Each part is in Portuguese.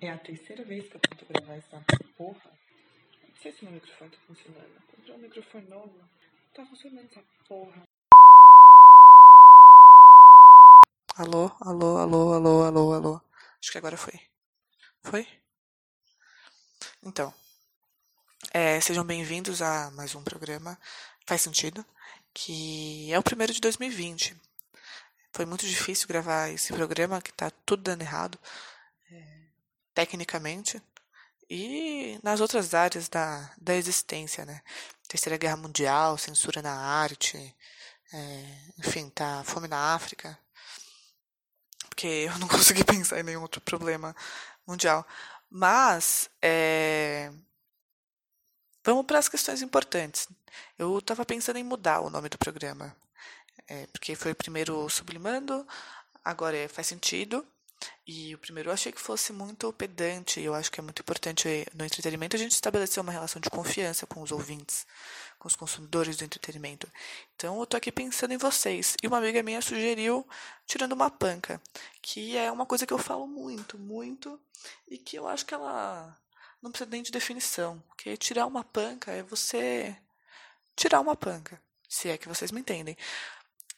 É a terceira vez que eu tento gravar essa porra. Não sei se meu microfone tá funcionando. Comprei um microfone novo. Tá funcionando essa porra. Alô, alô, alô, alô, alô, alô. Acho que agora foi. Foi? Então, é, sejam bem-vindos a mais um programa. Faz sentido? Que é o primeiro de 2020. Foi muito difícil gravar esse programa, que tá tudo dando errado tecnicamente, e nas outras áreas da, da existência, né? Terceira Guerra Mundial, censura na arte, é, enfim, tá fome na África, porque eu não consegui pensar em nenhum outro problema mundial. Mas, é, vamos para as questões importantes. Eu estava pensando em mudar o nome do programa, é, porque foi primeiro sublimando, agora é, faz sentido, e o primeiro eu achei que fosse muito pedante, e eu acho que é muito importante no entretenimento a gente estabelecer uma relação de confiança com os ouvintes, com os consumidores do entretenimento. Então eu tô aqui pensando em vocês. E uma amiga minha sugeriu tirando uma panca, que é uma coisa que eu falo muito, muito, e que eu acho que ela não precisa nem de definição. Porque tirar uma panca é você tirar uma panca, se é que vocês me entendem.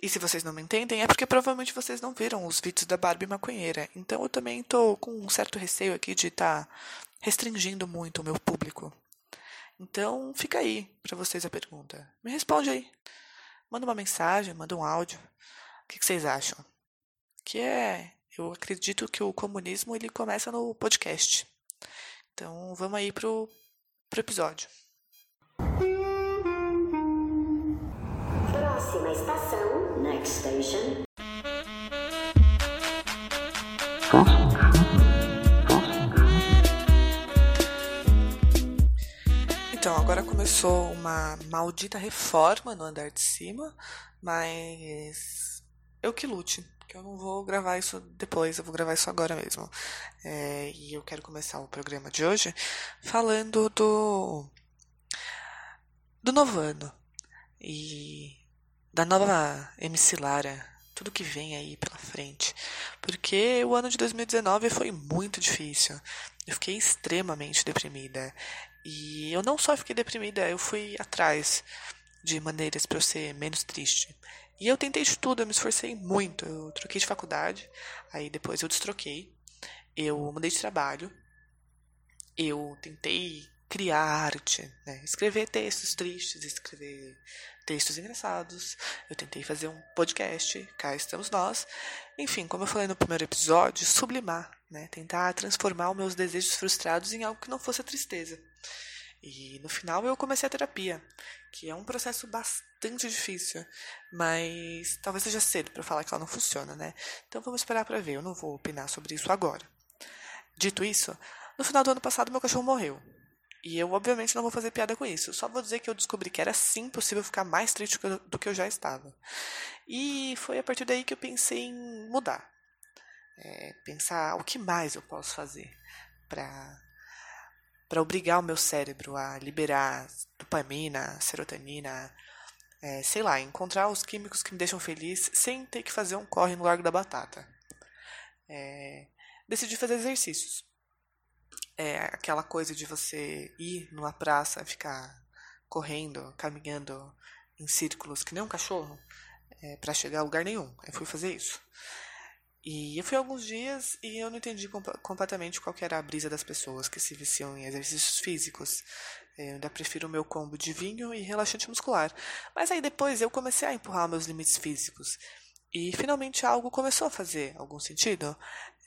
E se vocês não me entendem, é porque provavelmente vocês não viram os vídeos da Barbie maconheira. Então eu também estou com um certo receio aqui de estar tá restringindo muito o meu público. Então fica aí para vocês a pergunta. Me responde aí. Manda uma mensagem, manda um áudio. O que, que vocês acham? Que é, eu acredito que o comunismo ele começa no podcast. Então vamos aí pro, pro episódio. Próxima estação Next station. Então, agora começou uma maldita reforma no andar de cima, mas eu que lute, que eu não vou gravar isso depois, eu vou gravar isso agora mesmo. É, e eu quero começar o programa de hoje falando do do novo ano. E da nova MC Lara, tudo que vem aí pela frente. Porque o ano de 2019 foi muito difícil. Eu fiquei extremamente deprimida. E eu não só fiquei deprimida, eu fui atrás de maneiras para eu ser menos triste. E eu tentei de tudo, eu me esforcei muito. Eu troquei de faculdade, aí depois eu destroquei. Eu mudei de trabalho. Eu tentei criar arte, né? escrever textos tristes, escrever textos engraçados. Eu tentei fazer um podcast, cá estamos nós. Enfim, como eu falei no primeiro episódio, sublimar, né? tentar transformar os meus desejos frustrados em algo que não fosse a tristeza. E no final eu comecei a terapia, que é um processo bastante difícil, mas talvez seja cedo para falar que ela não funciona, né? Então vamos esperar para ver, eu não vou opinar sobre isso agora. Dito isso, no final do ano passado meu cachorro morreu. E eu, obviamente, não vou fazer piada com isso. Só vou dizer que eu descobri que era sim possível ficar mais triste do que eu já estava. E foi a partir daí que eu pensei em mudar. É, pensar o que mais eu posso fazer para para obrigar o meu cérebro a liberar dopamina, serotonina, é, sei lá, encontrar os químicos que me deixam feliz sem ter que fazer um corre no Largo da Batata. É, decidi fazer exercícios é aquela coisa de você ir numa praça, ficar correndo, caminhando em círculos que nem um cachorro, é, para chegar a lugar nenhum. Eu fui fazer isso. E eu fui alguns dias e eu não entendi comp completamente qual era a brisa das pessoas que se viciam em exercícios físicos. É, eu ainda prefiro o meu combo de vinho e relaxante muscular. Mas aí depois eu comecei a empurrar meus limites físicos. E finalmente algo começou a fazer algum sentido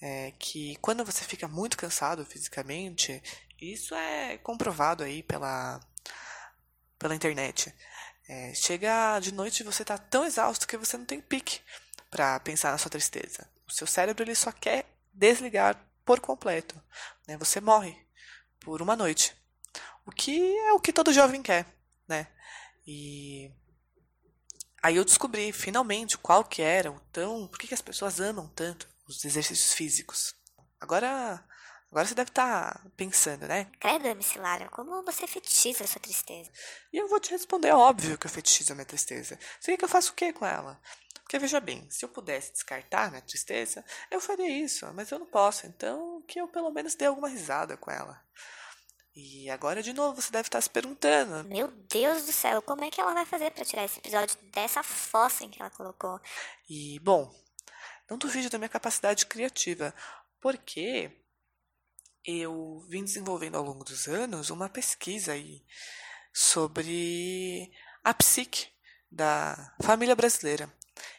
é que quando você fica muito cansado fisicamente, isso é comprovado aí pela, pela internet. É, chega de noite e você está tão exausto que você não tem pique para pensar na sua tristeza. O seu cérebro ele só quer desligar por completo. Né? Você morre por uma noite. O que é o que todo jovem quer, né? E aí eu descobri finalmente qual que era o tão, por que, que as pessoas amam tanto os exercícios físicos. Agora, agora você deve estar tá pensando, né? Credo, Lara, como você fetichiza a sua tristeza? E eu vou te responder, é óbvio que eu fetichizo a minha tristeza. Você quer que eu faça o quê com ela? Por Porque veja bem, se eu pudesse descartar minha tristeza, eu faria isso, mas eu não posso, então que eu pelo menos dê alguma risada com ela. E agora de novo você deve estar se perguntando: Meu Deus do céu, como é que ela vai fazer para tirar esse episódio dessa fossa em que ela colocou? E bom, não duvide da minha capacidade criativa, porque eu vim desenvolvendo ao longo dos anos uma pesquisa aí sobre a psique da família brasileira.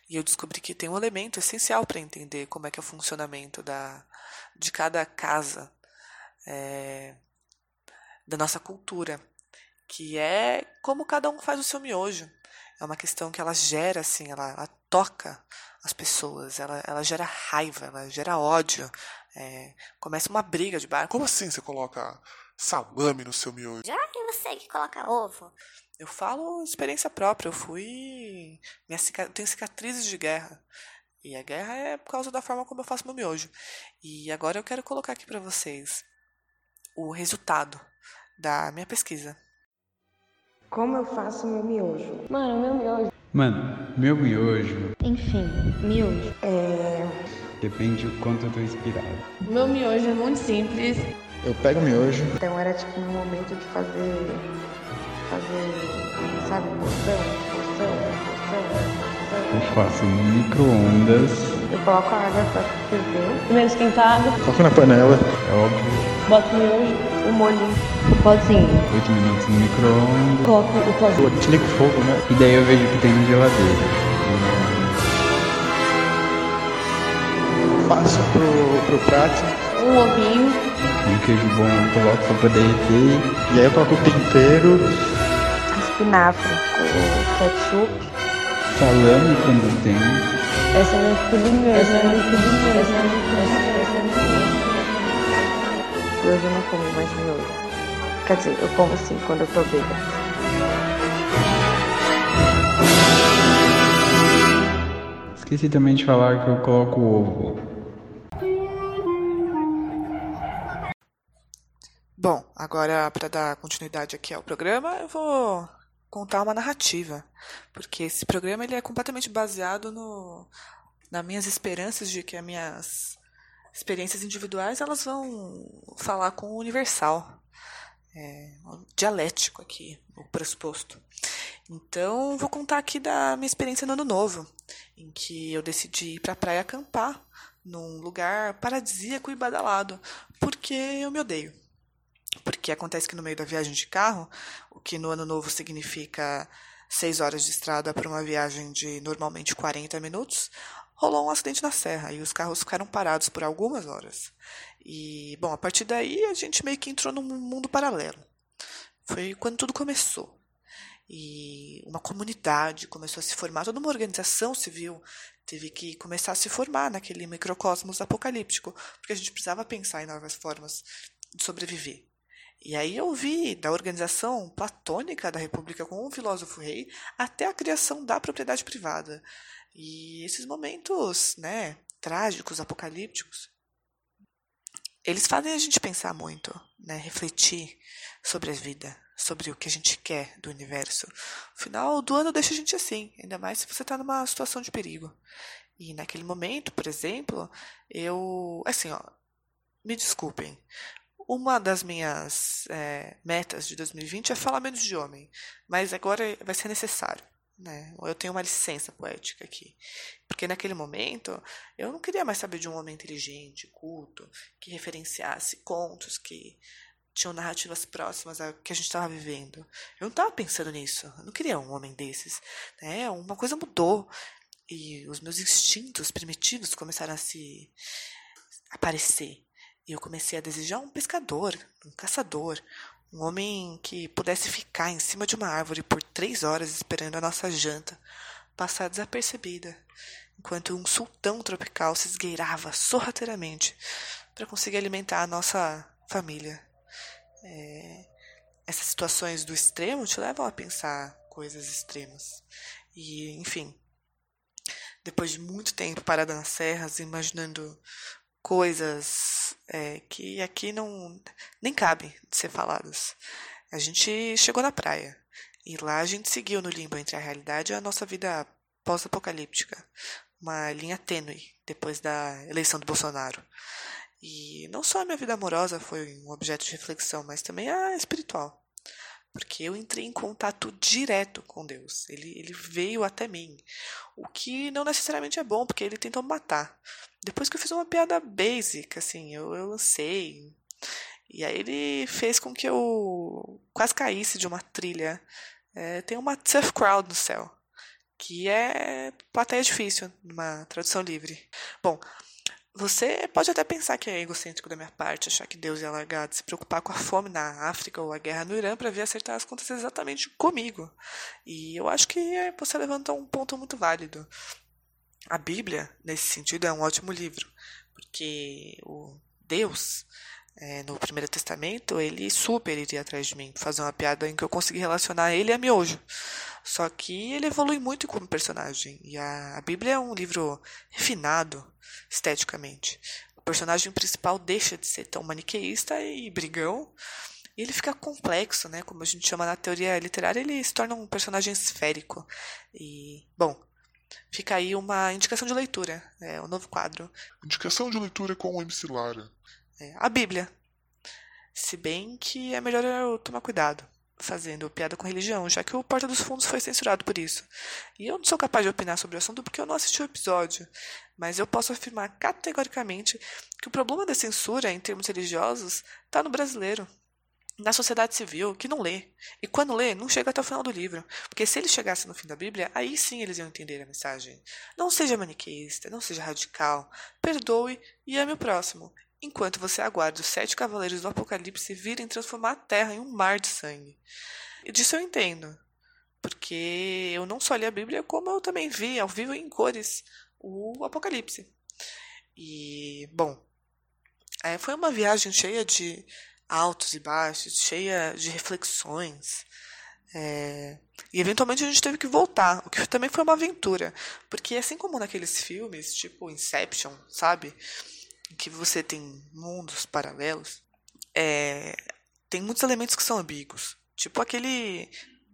E eu descobri que tem um elemento essencial para entender como é que é o funcionamento da, de cada casa é, da nossa cultura, que é como cada um faz o seu miojo. É uma questão que ela gera, assim, ela, ela toca as pessoas, ela, ela gera raiva, ela gera ódio. É, começa uma briga de bar. Como assim você coloca salame no seu miojo? Já e você que coloca ovo? Eu falo experiência própria. Eu fui. Minha cica... Tenho cicatrizes de guerra. E a guerra é por causa da forma como eu faço meu miojo. E agora eu quero colocar aqui para vocês o resultado da minha pesquisa. Como eu faço meu miojo? Mano, meu miojo. Mano, meu miojo. Enfim, miojo. É. Depende do quanto eu tô inspirado. Meu miojo é muito simples. Eu pego o miojo. Então era tipo um momento de fazer. fazer. sabe, porção, porção, porção, Eu faço micro-ondas. Eu coloco a água pra ferver. Primeiro esquentado, Coloco na panela. É óbvio. boto o miojo, O molho. o pozinho. 8 minutos no micro-ondas. Coloco o pozinho. Eu desligo o fogo, né? E daí eu vejo o que tem na geladeira. Passo pro, pro prato. Um ovinho, Um queijo bom eu coloco pra poder derreter. E aí eu coloco o tempero. Espinafre com ketchup. Salame quando tem. Essa é minha filhinha, essa é minha filhinha, essa é minha filhinha, essa é minha filhinha. E hoje eu não como mais miojo. Quer dizer, eu como sim quando eu tô bêbada. Esqueci também de falar que eu coloco ovo. Bom, agora para dar continuidade aqui ao programa, eu vou contar uma narrativa, porque esse programa ele é completamente baseado no nas minhas esperanças de que as minhas experiências individuais elas vão falar com o universal, é, um dialético aqui, o pressuposto. Então, vou contar aqui da minha experiência no ano novo, em que eu decidi ir para a praia acampar num lugar paradisíaco e badalado, porque eu me odeio. Porque acontece que no meio da viagem de carro, o que no ano novo significa seis horas de estrada para uma viagem de normalmente 40 minutos, rolou um acidente na serra e os carros ficaram parados por algumas horas. E, bom, a partir daí a gente meio que entrou num mundo paralelo. Foi quando tudo começou. E uma comunidade começou a se formar, toda uma organização civil teve que começar a se formar naquele microcosmos apocalíptico, porque a gente precisava pensar em novas formas de sobreviver. E aí eu vi da organização platônica da República com o filósofo rei até a criação da propriedade privada. E esses momentos, né, trágicos, apocalípticos, eles fazem a gente pensar muito, né, refletir sobre a vida, sobre o que a gente quer do universo. O final do ano deixa a gente assim, ainda mais se você está numa situação de perigo. E naquele momento, por exemplo, eu, assim, ó, me desculpem, uma das minhas é, metas de 2020 é falar menos de homem, mas agora vai ser necessário. Né? Eu tenho uma licença poética aqui. Porque naquele momento eu não queria mais saber de um homem inteligente, culto, que referenciasse contos que tinham narrativas próximas ao que a gente estava vivendo. Eu não estava pensando nisso. Eu não queria um homem desses. Né? Uma coisa mudou. E os meus instintos primitivos começaram a se aparecer. E eu comecei a desejar um pescador, um caçador, um homem que pudesse ficar em cima de uma árvore por três horas esperando a nossa janta passar desapercebida, enquanto um sultão tropical se esgueirava sorrateiramente para conseguir alimentar a nossa família. É, essas situações do extremo te levam a pensar coisas extremas. E, enfim, depois de muito tempo parada nas serras, imaginando coisas é, que aqui não nem cabem de ser faladas. A gente chegou na praia e lá a gente seguiu no limbo entre a realidade e a nossa vida pós-apocalíptica, uma linha tênue depois da eleição do Bolsonaro. E não só a minha vida amorosa foi um objeto de reflexão, mas também a espiritual. Porque eu entrei em contato direto com Deus. Ele, ele veio até mim. O que não necessariamente é bom, porque ele tentou me matar. Depois que eu fiz uma piada basic, assim, eu, eu lancei. E aí ele fez com que eu quase caísse de uma trilha. É, tem uma surf crowd no céu, que é plateia difícil, numa tradução livre. Bom, você pode até pensar que é egocêntrico da minha parte achar que Deus ia largar de se preocupar com a fome na África ou a guerra no Irã para vir acertar as contas exatamente comigo. E eu acho que é, você levantou um ponto muito válido. A Bíblia, nesse sentido, é um ótimo livro, porque o Deus, é, no Primeiro Testamento, ele super iria atrás de mim, fazer uma piada em que eu consegui relacionar ele a miojo. Só que ele evolui muito como personagem. E a, a Bíblia é um livro refinado esteticamente. O personagem principal deixa de ser tão maniqueísta e brigão. E ele fica complexo, né? Como a gente chama na teoria literária, ele se torna um personagem esférico. E, bom, fica aí uma indicação de leitura, é o um novo quadro. Indicação de leitura com o MC Lara. É, a Bíblia. Se bem que é melhor eu tomar cuidado fazendo piada com religião, já que o Porta dos Fundos foi censurado por isso. E eu não sou capaz de opinar sobre o assunto porque eu não assisti o episódio, mas eu posso afirmar categoricamente que o problema da censura em termos religiosos está no brasileiro, na sociedade civil, que não lê. E quando lê, não chega até o final do livro. Porque se ele chegasse no fim da Bíblia, aí sim eles iam entender a mensagem. Não seja maniqueísta, não seja radical, perdoe e ame o próximo enquanto você aguarda os sete cavaleiros do Apocalipse virem transformar a Terra em um mar de sangue. E disso eu entendo, porque eu não só li a Bíblia, como eu também vi ao vivo em cores o Apocalipse. E, bom, é, foi uma viagem cheia de altos e baixos, cheia de reflexões. É, e eventualmente a gente teve que voltar, o que também foi uma aventura. Porque assim como naqueles filmes, tipo Inception, sabe? Que você tem mundos paralelos, é, tem muitos elementos que são ambíguos. Tipo aquele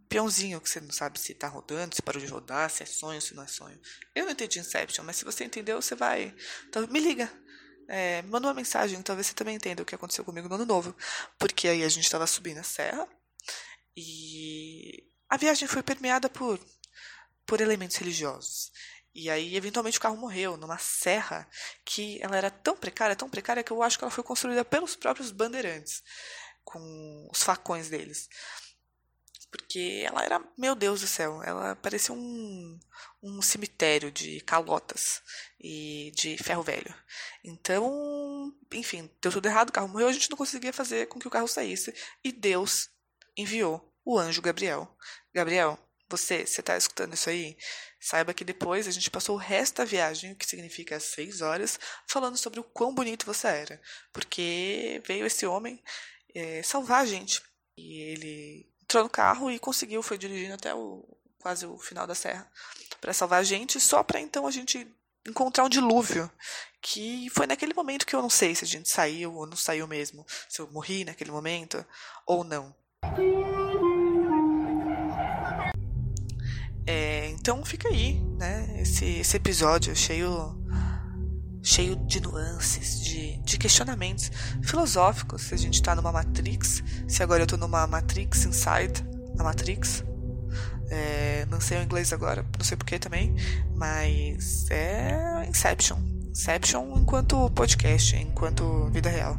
peãozinho que você não sabe se está rodando, se parou de rodar, se é sonho, se não é sonho. Eu não entendi Inception, mas se você entendeu, você vai. Então, me liga. É, manda uma mensagem, talvez você também entenda o que aconteceu comigo no ano novo. Porque aí a gente estava subindo a serra e a viagem foi permeada por, por elementos religiosos. E aí, eventualmente, o carro morreu numa serra que ela era tão precária, tão precária, que eu acho que ela foi construída pelos próprios bandeirantes, com os facões deles. Porque ela era, meu Deus do céu, ela parecia um, um cemitério de calotas e de ferro velho. Então, enfim, deu tudo errado, o carro morreu, a gente não conseguia fazer com que o carro saísse. E Deus enviou o anjo Gabriel. Gabriel, você, você está escutando isso aí? Saiba que depois a gente passou o resto da viagem, o que significa seis horas, falando sobre o quão bonito você era. Porque veio esse homem é, salvar a gente. E ele entrou no carro e conseguiu, foi dirigindo até o, quase o final da serra para salvar a gente, só para então a gente encontrar um dilúvio. Que foi naquele momento que eu não sei se a gente saiu ou não saiu mesmo. Se eu morri naquele momento ou não. Então fica aí, né? Esse, esse episódio cheio cheio de nuances, de, de questionamentos filosóficos. Se a gente está numa Matrix, se agora eu estou numa Matrix Inside a Matrix. É, não sei o inglês agora, não sei porquê também, mas é Inception. Inception enquanto podcast, enquanto vida real.